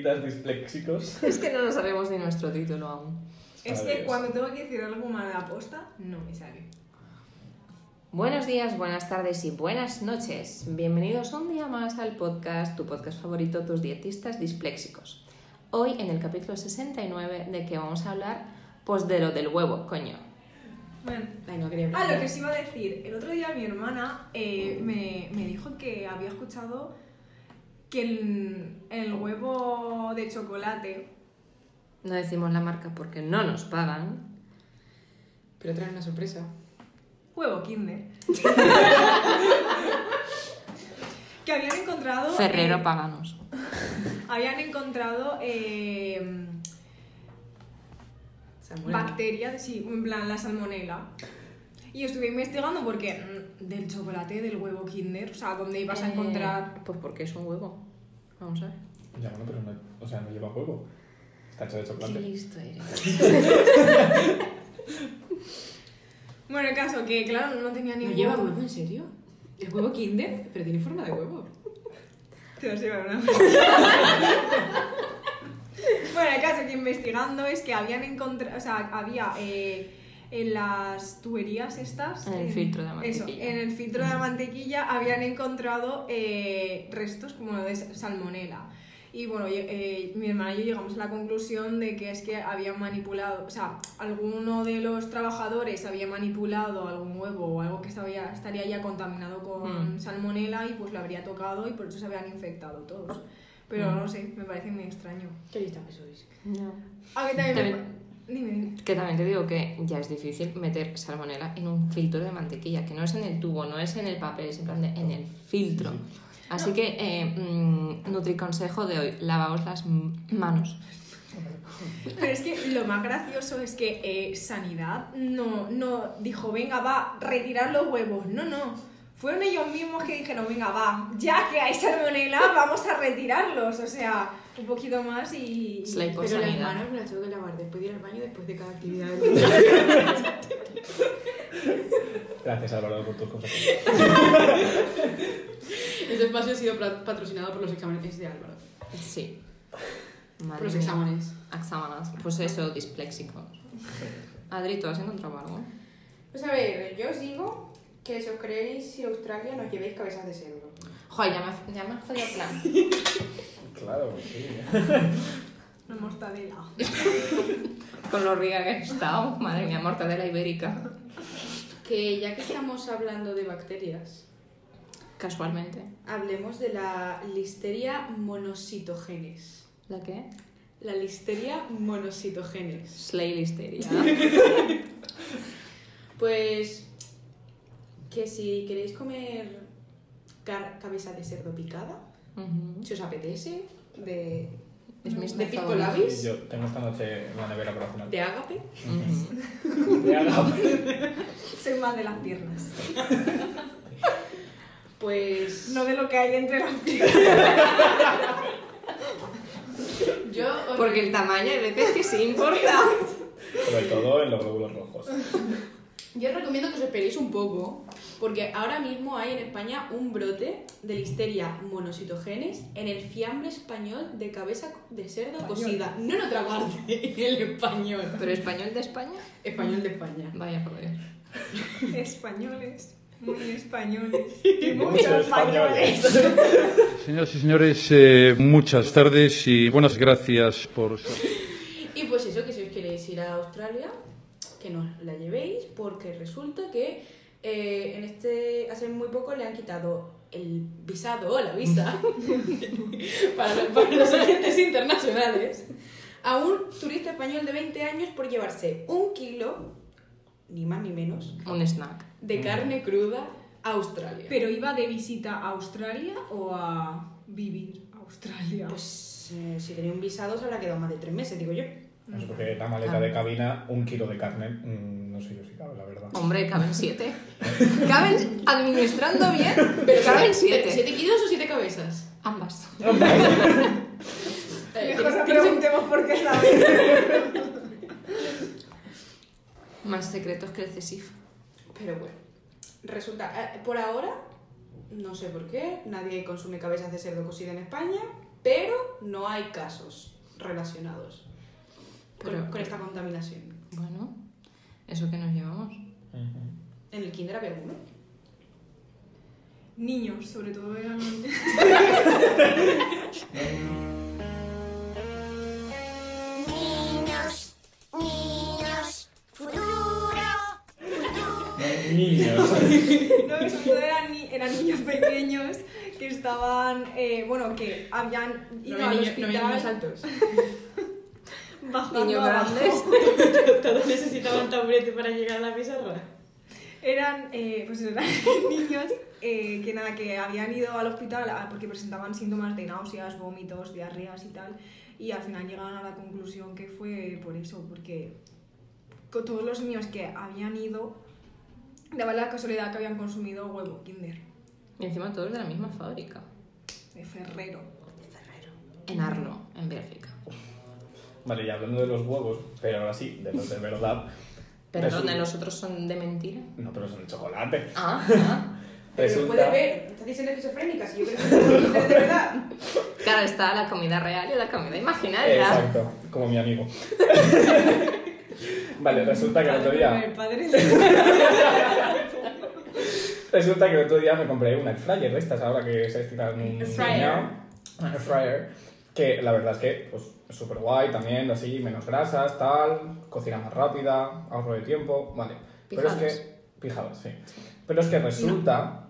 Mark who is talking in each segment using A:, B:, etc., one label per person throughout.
A: Chiquititas disléxicos.
B: Es que no lo sabemos ni nuestro título aún.
C: Es que cuando tengo que decir algo mal a posta, no me sale.
B: Buenos días, buenas tardes y buenas noches. Bienvenidos un día más al podcast, tu podcast favorito, tus dietistas disléxicos. Hoy en el capítulo 69 de que vamos a hablar, pues de lo del huevo, coño.
C: Bueno,
D: Ay, no quería
C: ah, lo que os iba a decir. El otro día mi hermana eh, me, me dijo que había escuchado que el, el huevo de chocolate.
B: No decimos la marca porque no nos pagan.
D: Pero trae una sorpresa.
C: Huevo Kinder. que habían encontrado.
B: Ferrero,
C: eh,
B: paganos.
C: habían encontrado eh, bacterias, sí, en plan la salmonela. Y estuve investigando porque mm, del chocolate, del huevo Kinder, o sea, ¿dónde ibas a
B: Eh,
C: encontrar?
B: Pues porque es un huevo. Vamos a ver.
A: Ya, bueno, pero no, o sea, no lleva huevo. Está hecho de
B: Qué
A: chocolate.
B: listo eres.
C: Bueno, el caso que, claro, no tenía
D: ¿No
C: ningún...
D: lleva huevo en serio? ¿Es huevo Kinder? Pero tiene forma de huevo.
C: Te vas a llevar una. bueno, el caso que investigando es que habían encontrado, o sea, había eh, en las tuberías estas...
B: En el
C: en-
B: filtro de
C: Eso,
B: mantequilla.
C: en el filtro de mantequilla habían encontrado eh, restos como de salmonela. Y bueno, yo- eh, mi hermana y yo llegamos a la conclusión de que es que habían manipulado, o sea, alguno de los trabajadores había manipulado algún huevo o algo que estaba ya- estaría ya contaminado con
B: Mm.
C: salmonela y pues lo habría tocado y por eso se habían infectado todos. Pero
B: Mm.
C: no sé, me parece muy extraño.
D: Qué lista que sois.
B: No.
C: A mí también, me
B: También-
C: Dime.
B: Que también te digo que ya es difícil meter salmonela en un filtro de mantequilla, que no es en el tubo, no es en el papel, es en plan de en el filtro. Así que, eh, mm, Nutriconsejo de hoy, lavaos las manos.
C: Pero es que lo más gracioso es que eh, Sanidad no, no dijo, venga, va, retirar los huevos. No, no. Fueron ellos mismos que dijeron, venga, va, ya que hay salmonela, vamos a retirarlos. O sea, un poquito más y...
B: Slay por
D: Pero las manos me las tengo que lavar después de ir al baño, después de cada actividad.
A: Gracias, Álvaro, por tus cosas.
D: Este espacio ha sido patrocinado por los exámenes de Álvaro.
B: Sí.
D: Por
B: Madre
D: los
B: mía.
D: exámenes.
B: Exámenes. Pues eso, disléxicos. Adri, ¿tú has encontrado algo?
D: Pues a ver, yo os digo que si os ir a Australia, no os llevéis cabezas de cerdo.
B: Joder, ya me, ya me has jodido el plan.
A: Claro, sí.
C: Una mortadela.
B: Con lo rica que he estado. Madre mía, mortadela ibérica.
D: Que ya que estamos hablando de bacterias,
B: Casualmente.
D: hablemos de la Listeria monocytogenes.
B: ¿La qué?
D: La Listeria monocytogenes.
B: Slay listeria.
D: Pues que si queréis comer car- cabeza de cerdo picada, Si os apetece, de,
B: Es mi
D: de
B: favorito.
D: labis,
A: Yo tengo esta noche en la nevera para cenar.
D: de ágape.
B: Ujú.
A: De agape.
C: Soy más de las piernas.
D: Pues
C: No de lo que hay entre las piernas.
D: yo os,
B: Porque el tamaño hay veces que sí importa.
A: Sobre todo en los glóbulos rojos.
D: yo os recomiendo que os esperéis un poco, porque ahora mismo hay en España un brote de Listeria monocytogenes en el fiambre español de cabeza de cerdo cocida. No en otra parte, en el español.
B: ¿Pero español de España?
D: Español de España.
B: Vaya por Dios.
C: Españoles. Muy españoles. Y
A: Muchos españoles.
C: españoles.
E: Señoras y señores, eh, muchas tardes y buenas gracias por su...
D: Y pues eso, que si os queréis ir a Australia, que no la llevéis, porque resulta que eh, en este hace muy poco le han quitado el visado o la visa para, los- para los agentes internacionales a un turista español de 20 años por llevarse un kilo, ni más ni menos,
B: Un snack.
D: de carne cruda a Australia.
C: ¿Pero iba de visita a Australia o a vivir a Australia?
D: Pues eh, si tenía un visado se habrá quedado más de tres meses, digo yo.
A: No sé, porque la maleta de cabina, un kilo de carne, mm, no sé yo si cabe, la verdad.
B: Hombre, caben siete. Caben, administrando bien,
D: Pero
B: caben
D: siete,
B: siete.
D: ¿Siete kilos o siete cabezas?
B: Ambas.
C: Mejor no
D: ¿tienes- tienes un-
C: preguntemos por qué sabes.
B: Más secretos que el CESIF.
D: Pero bueno, resulta, eh, por ahora, no sé por qué, nadie consume cabezas de cerdo cocida en España, pero no hay casos relacionados
B: Pero-
D: con esta contaminación.
B: Bueno, eso que nos llevamos.
D: En el kinder había uno.
C: Niños, sobre todo eran...
F: Niños, niños, futuro.
A: Niños.
C: No, sobre todo eran, ni- eran niños pequeños que estaban, eh, bueno, que habían ido
D: No
C: al
D: había, niños, no había niños
C: hospital
D: altos.
C: bajando
B: Niños
C: abajo.
B: grandes.
D: Todos necesitaban taburete para llegar a la pizarra.
C: Eran, eh, pues eran niños eh, que nada, que habían ido al hospital ah, porque presentaban síntomas de náuseas, vómitos, diarreas y tal. Y al final llegaron a la conclusión que fue por eso, porque todos los niños que habían ido, daba la casualidad que habían consumido huevo Kinder
B: Y encima todos de la misma fábrica.
C: de Ferrero.
B: En Arlo, en Bélgica.
A: Vale, y hablando de los huevos, pero ahora sí, de los de verdad.
B: Pero
A: Resulta-
B: donde los otros son de mentira.
A: No, pero son de chocolate.
B: Ah, ah.
D: Pero
A: Resulta-
D: puedes ver, estás diciendo esquizofrénica, si yo creo que es un de verdad.
B: Claro, está la comida real y la comida imaginaria.
A: Exacto, como mi amigo. vale, resulta que el otro día. Resulta que el otro día me compré una air fryer de estas, ahora que se estiran un
D: Air fryer.
A: air fryer. Que la verdad es que, pues, es súper guay también, así, menos grasas, tal, cocina más rápida, ahorro de tiempo, vale. Pero es que. Pijadas, sí. Pero es que resulta.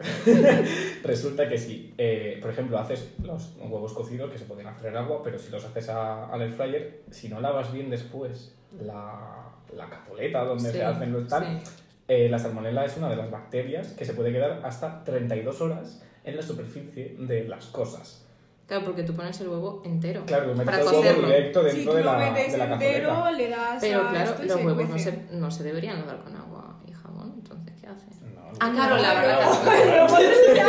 A: resulta que si, eh, por ejemplo, haces los huevos cocidos que se pueden hacer en agua, pero si los haces a- al air fryer, si no lavas bien después la, la capuleta donde
B: Sí,
A: se hacen los tal,
B: sí.
A: eh, la salmonela es una de las bacterias que se puede quedar hasta 32 horas en la superficie de las cosas.
B: Claro, porque tú pones el huevo entero.
A: Claro, metes
B: para
A: el huevo directo
C: Si
A: dentro
C: tú
A: de
C: lo
A: la,
C: metes
A: de la
C: entero,
A: cazoleta.
C: le das
B: Pero claro, los
C: se
B: huevos no se, no se deberían lavar con agua y jabón, entonces ¿qué haces?
A: No,
B: Ah, claro, la
C: pues
A: La,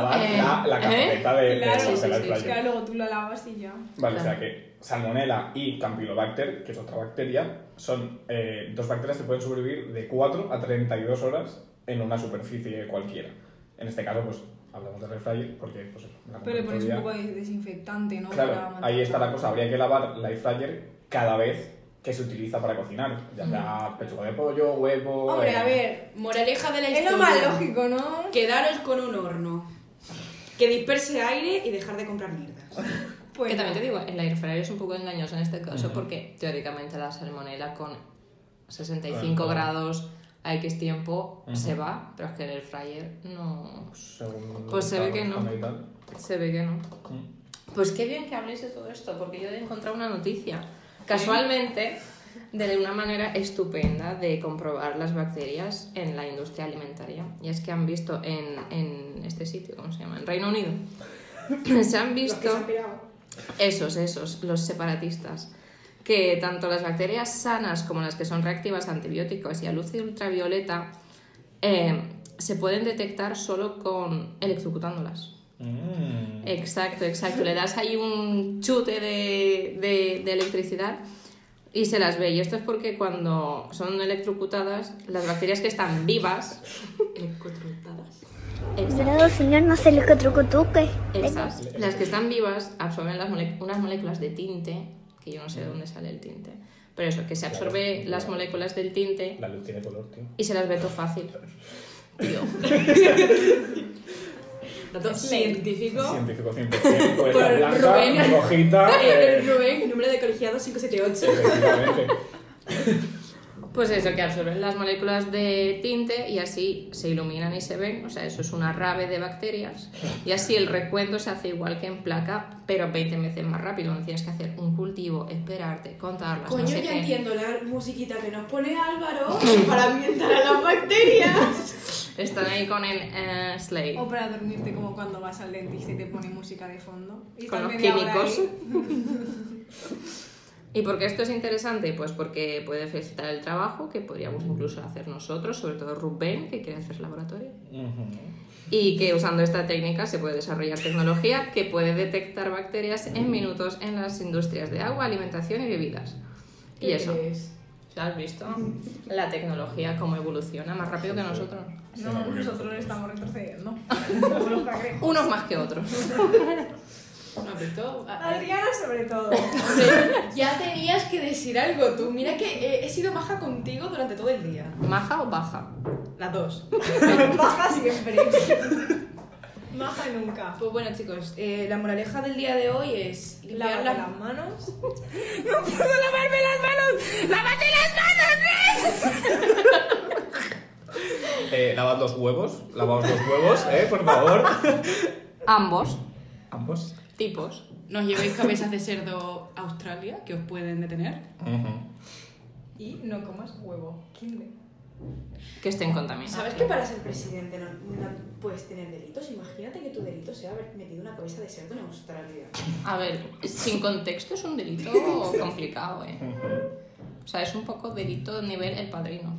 A: la,
B: Eh,
A: la, la
B: ¿eh?
A: cazoleta de,
B: sí.
C: Claro, luego tú la lavas y ya.
A: Vale, o sea que salmonela y campylobacter, que es otra bacteria, son eh, dos bacterias que pueden sobrevivir de 4 a 32 horas en una superficie cualquiera. En este caso, pues hablamos de air porque, pues, la
C: Pero le pones un poco de desinfectante, ¿no?
A: Claro,
C: Para
A: ahí está la cosa. Habría que lavar la air fryer cada vez que se utiliza para cocinar. Ya sea pechuga de pollo, huevo...
C: Hombre,
A: eh,
C: a ver,
D: Moraleja de la
C: es
D: historia.
C: lo más lógico, ¿no?
D: Quedaros con un horno. Que disperse aire y dejar de comprar mierdas.
C: Pues
B: que
C: no.
B: también te digo, el air fryer es un poco engañoso en este caso porque teóricamente la salmonela con 65
A: Claro.
B: grados a X tiempo
A: Ujú.
B: se va, pero es que el air fryer no...
A: según
B: Pues se ve que no. Se ve que no.
A: Mm.
B: Pues qué bien que habléis de todo esto, porque yo he encontrado una noticia, casualmente, de una manera estupenda de comprobar las bacterias en la industria alimentaria. Y es que han visto en, en este sitio, ¿cómo se llama? En Reino Unido. se han
D: Los que
B: visto...
D: se han.
B: Esos, esos, los separatistas. Que tanto las bacterias sanas como las que son reactivas a antibióticos y a luz ultravioleta eh, se pueden detectar solo con electrocutándolas.
A: Mm.
B: Exacto, exacto. Le das ahí un chute de, de- de electricidad y se las ve. Y esto es porque cuando son electrocutadas, las bacterias que están vivas,
D: Electrocutadas.
B: exacto,
F: señor, no se
B: esas, las que están vivas absorben las mole- unas moléculas de tinte, que yo no sé de dónde sale el tinte, pero eso, que se absorbe
A: Claro.
B: las moléculas del tinte
A: La luz tiene color, tío.
B: y se las ve todo fácil. Tío.
D: Dato científico.
A: Científico 100%. Pues
D: Por
A: la blanca,
D: Rubén.
A: rojita...
D: Eh,
A: eh,
D: Rubén, número de colegiado 578.
A: efectivamente.
B: Pues eso, que absorben las moléculas de tinte y así se iluminan y se ven. O sea, eso es una rave de bacterias. Y así el recuento se hace igual que en placa, pero 20 veces más rápido. No tienes que hacer un cultivo, esperarte, contarlas. no
D: Coño,
B: sé
D: ya
B: qué.
D: entiendo la musiquita que nos pone Álvaro para ambientar a las bacterias.
B: Están ahí con el eh, Slay.
C: O para dormirte como cuando vas al dentista y te pone música de fondo. Y
B: Con los químicos. ¿Y por qué esto es interesante? Pues porque puede facilitar el trabajo, que podríamos incluso hacer nosotros, sobre todo Rubén, que quiere hacer laboratorio. Y que usando esta técnica se puede desarrollar tecnología que puede detectar bacterias en minutos en las industrias de agua, alimentación y bebidas. Y eso.
D: ¿Qué es?
B: ¿Ya has visto? La tecnología cómo evoluciona más rápido que nosotros.
C: No, nosotros estamos retrocediendo.
B: Unos más que otros.
D: ¿No? A- a-
C: Adriana sobre todo.
D: Ya tenías que decir algo tú. Mira que eh, he sido maja contigo durante todo el día.
B: ¿Maja o baja?
D: Las dos.
C: Baja siempre. Baja nunca.
D: Pues bueno, chicos, eh, la moraleja del día de hoy es limpiar
C: Lávate
D: las
C: las manos.
A: Eh, lavad los huevos, lavaos los huevos, eh, por favor.
B: Ambos
A: Ambos.
B: tipos.
D: No os llevéis cabezas de cerdo a Australia, que os pueden detener.
C: Y no comas huevo. Kinder.
B: Que estén contaminados.
D: ¿Sabes que para ser presidente no, no puedes tener delitos? Imagínate que tu delito sea haber metido una cabeza de cerdo en Australia.
B: A ver, sin contexto es un delito complicado, ¿eh? O sea, es un poco delito nivel el padrino.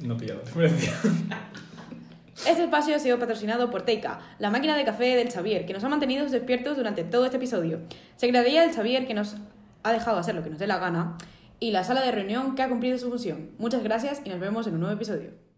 A: No pilla la referencia.
D: Este espacio ha sido patrocinado por Teika, la máquina de café del Xavier, que nos ha mantenido despiertos durante todo este episodio. Secretaría del Xavier, que nos ha dejado hacer lo que nos dé la gana. Y la sala de reunión, que ha cumplido su función. Muchas gracias y nos vemos en un nuevo episodio.